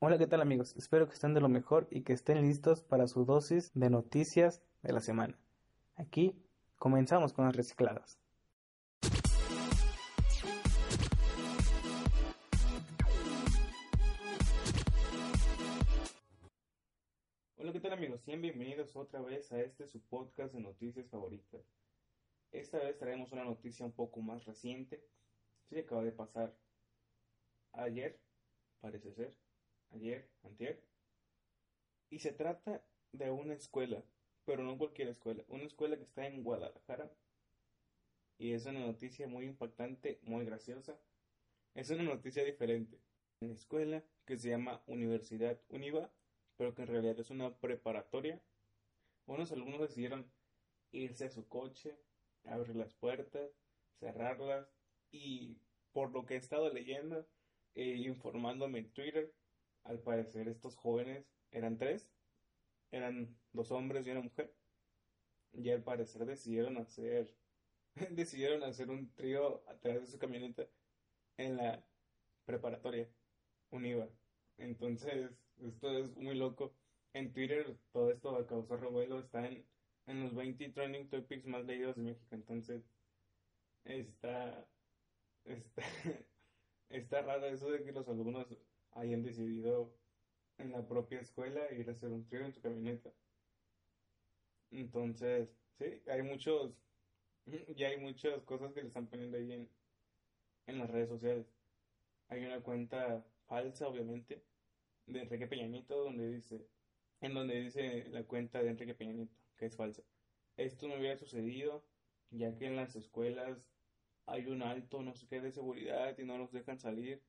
Hola, ¿qué tal amigos? Espero que estén de lo mejor y que estén listos para su dosis de noticias de la semana. Aquí comenzamos con las recicladas. Hola, ¿qué tal amigos? Sean bienvenidos otra vez a este su podcast de noticias favoritas. Esta vez traemos una noticia un poco más reciente. Sí, acaba de pasar ayer, parece ser ayer, antier, y se trata de una escuela, pero no cualquier escuela, una escuela que está en Guadalajara, y es una noticia muy impactante, muy graciosa, es una noticia diferente, una escuela que se llama Universidad Univa, pero que en realidad es una preparatoria, unos alumnos decidieron irse a su coche, abrir las puertas, cerrarlas, y por lo que he estado leyendo e informándome en Twitter, al parecer estos jóvenes eran tres, eran dos hombres y una mujer, y al parecer decidieron hacer, decidieron hacer un trío a través de su camioneta en la preparatoria, Univa. Entonces, esto es muy loco. En Twitter todo esto causó revuelo, está en, en los 20 trending topics más leídos de México, entonces está, está, está raro eso de que los alumnos hayan decidido en la propia escuela ir a hacer un trío en su camioneta. Entonces, sí, hay muchos, ya hay muchas cosas que le están poniendo ahí en, en las redes sociales. Hay una cuenta falsa, obviamente, de Enrique Peñanito, donde dice, en donde dice la cuenta de Enrique Peñanito, que es falsa. Esto no hubiera sucedido, ya que en las escuelas hay un alto no sé qué de seguridad y no los dejan salir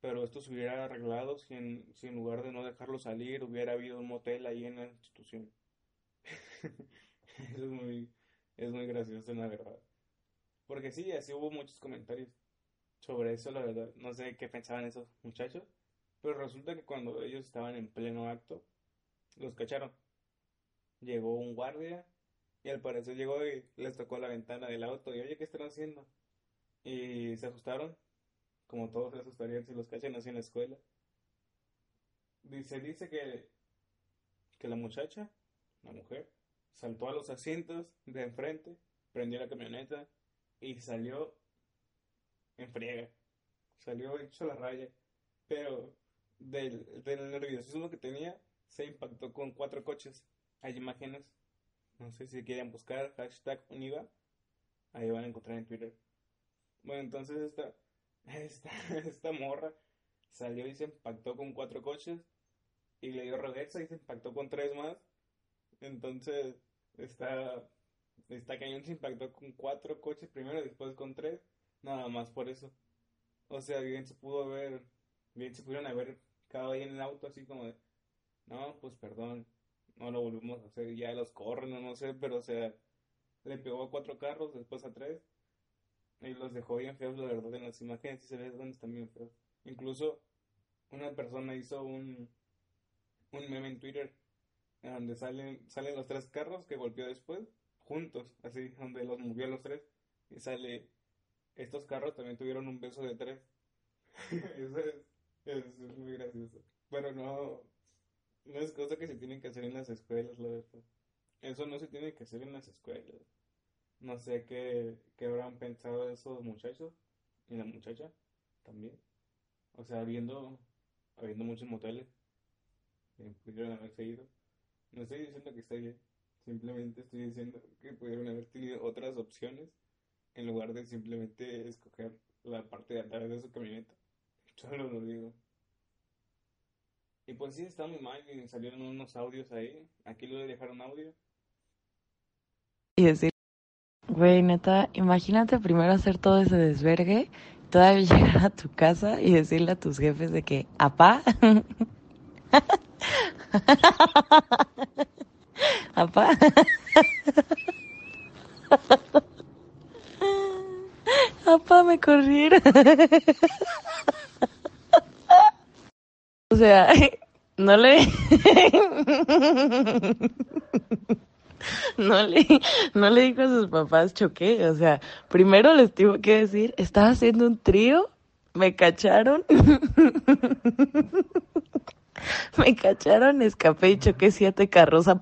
pero esto se hubiera arreglado si en, si en lugar de no dejarlo salir hubiera habido un motel ahí en la institución. es muy, es muy gracioso, la verdad. Porque sí, así hubo muchos comentarios sobre eso, la verdad. No sé qué pensaban esos muchachos, pero resulta que cuando ellos estaban en pleno acto, los cacharon. Llegó un guardia y al parecer llegó y les tocó la ventana del auto y oye, ¿qué están haciendo? Y se asustaron como todos se asustarían si los cachan así en la escuela. Dice, dice que, que la muchacha, la mujer, saltó a los asientos de enfrente, prendió la camioneta y salió en friega. Salió hecho la raya. Pero del, del nerviosismo que tenía, se impactó con cuatro coches. Hay imágenes. No sé si quieren buscar hashtag Univa. Ahí van a encontrar en Twitter. Bueno, entonces esta esta, esta morra salió y se impactó con cuatro coches y le dio reversa y se impactó con tres más. Entonces, está, está cañón se impactó con cuatro coches primero y después con tres, nada más por eso. O sea, bien se pudo ver, bien se pudieron haber quedado ahí en el auto así como de, no, pues perdón, no lo volvemos a hacer, ya los corren o no sé, pero o sea, le pegó a cuatro carros, después a tres y los dejó bien feos, la verdad, en las imágenes y se ve donde están bien feos. Incluso una persona hizo un, un meme en Twitter donde salen, salen los tres carros que golpeó después, juntos, así, donde los movió a los tres. Y sale, estos carros también tuvieron un beso de tres. Eso es, es, muy gracioso. Pero no, no es cosa que se tienen que hacer en las escuelas, la verdad. Eso no se tiene que hacer en las escuelas. No sé qué, qué habrán pensado esos muchachos y la muchacha también. O sea, habiendo, habiendo muchos moteles que pudieron haberse ido. No estoy diciendo que esté bien, simplemente estoy diciendo que pudieron haber tenido otras opciones en lugar de simplemente escoger la parte de atrás de su camioneta. Solo lo digo. Y pues sí, está muy mal y salieron unos audios ahí. Aquí le voy a dejar un audio. Y decir Güey, neta, imagínate primero hacer todo ese desvergue, todavía llegar a tu casa y decirle a tus jefes de que, apá. Apa. Apa, me corrieron. O sea, no le... No le, no le dijo a sus papás choqué, o sea, primero les tuvo que decir, estaba haciendo un trío, me cacharon, me cacharon, escapé y choqué siete carros a.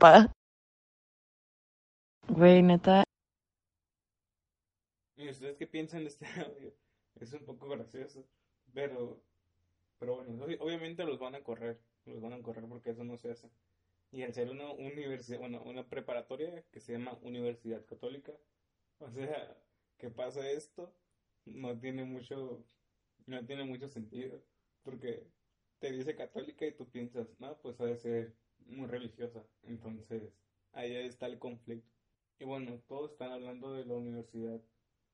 Güey, neta, ¿Y ustedes qué piensan de este audio? Es un poco gracioso, pero, pero bueno, obvi- obviamente los van a correr, los van a correr porque eso no se hace. Y al ser una universidad, bueno, una preparatoria que se llama Universidad Católica, o sea, que pasa esto, no tiene mucho, no tiene mucho sentido, porque te dice católica y tú piensas, no, pues ha de ser muy religiosa, entonces ahí está el conflicto. Y bueno, todos están hablando de la universidad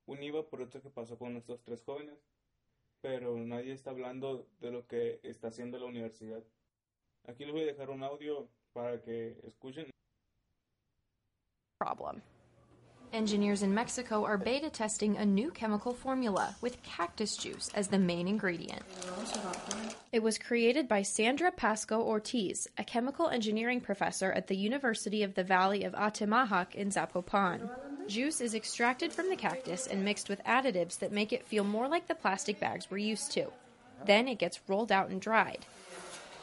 Univa por esto que pasó con estos tres jóvenes, pero nadie está hablando de lo que está haciendo la universidad. Aquí les voy a dejar un audio para que escuchen. problem. Engineers in Mexico are beta testing a new chemical formula with cactus juice as the main ingredient. It was created by Sandra Pasco Ortiz, a chemical engineering professor at the University of the Valley of Atemajac in Zapopan. Juice is extracted from the cactus and mixed with additives that make it feel more like the plastic bags we're used to. Then it gets rolled out and dried.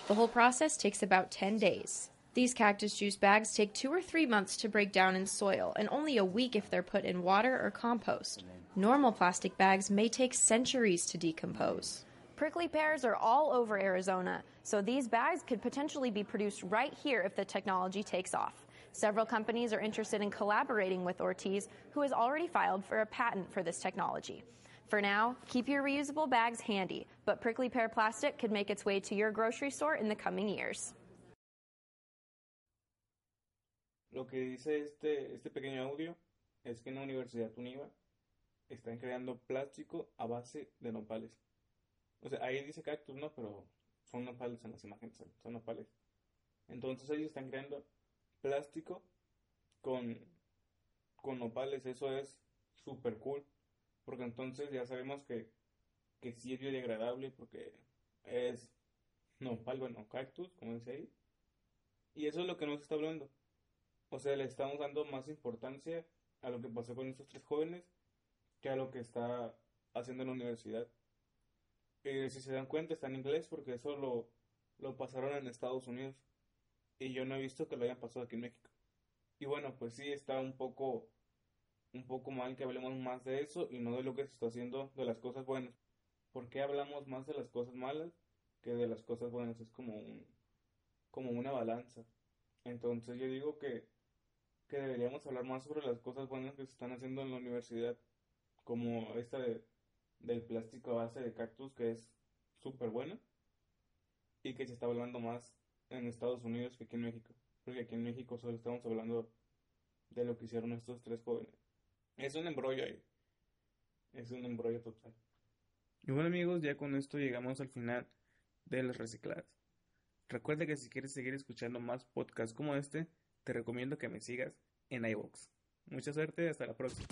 The whole process takes about 10 days. These cactus juice bags take two or three months to break down in soil, and only a week if they're put in water or compost. Normal plastic bags may take centuries to decompose. Prickly pears are all over Arizona, so these bags could potentially be produced right here if the technology takes off. Several companies are interested in collaborating with Ortiz, who has already filed for a patent for this technology. For now, keep your reusable bags handy, but prickly pear plastic could make its way to your grocery store in the coming years. Lo que dice este, este pequeño audio es que en la Universidad Univa están creando plástico a base de nopales. O sea, ahí dice cactus, ¿no? Pero son nopales en las imágenes, son nopales. Entonces ellos están creando plástico con, con nopales, eso es súper cool, porque entonces ya sabemos que, que sí es biodegradable, porque es nopal, bueno, cactus, como dice ahí, y eso es lo que nos está hablando. O sea, le estamos dando más importancia a lo que pasó con estos tres jóvenes que a lo que está haciendo la universidad. Eh, si se dan cuenta, está en inglés porque eso lo, lo pasaron en Estados Unidos. Y yo no he visto que lo hayan pasado aquí en México. Y bueno, pues sí, está un poco, un poco mal que hablemos más de eso y no de lo que se está haciendo de las cosas buenas. ¿Por qué hablamos más de las cosas malas que de las cosas buenas? Es como un, como una balanza. Entonces yo digo que, que deberíamos hablar más sobre las cosas buenas que se están haciendo en la universidad, como esta de, del plástico a base de cactus, que es súper buena, y que se está hablando más en Estados Unidos que aquí en México, porque aquí en México solo estamos hablando de lo que hicieron estos tres jóvenes. Es un embrollo ahí, es un embrollo total. Y bueno amigos, ya con esto llegamos al final de las recicladas. Recuerda que si quieres seguir escuchando más podcasts como este, te recomiendo que me sigas en iVoox. Mucha suerte, hasta la próxima.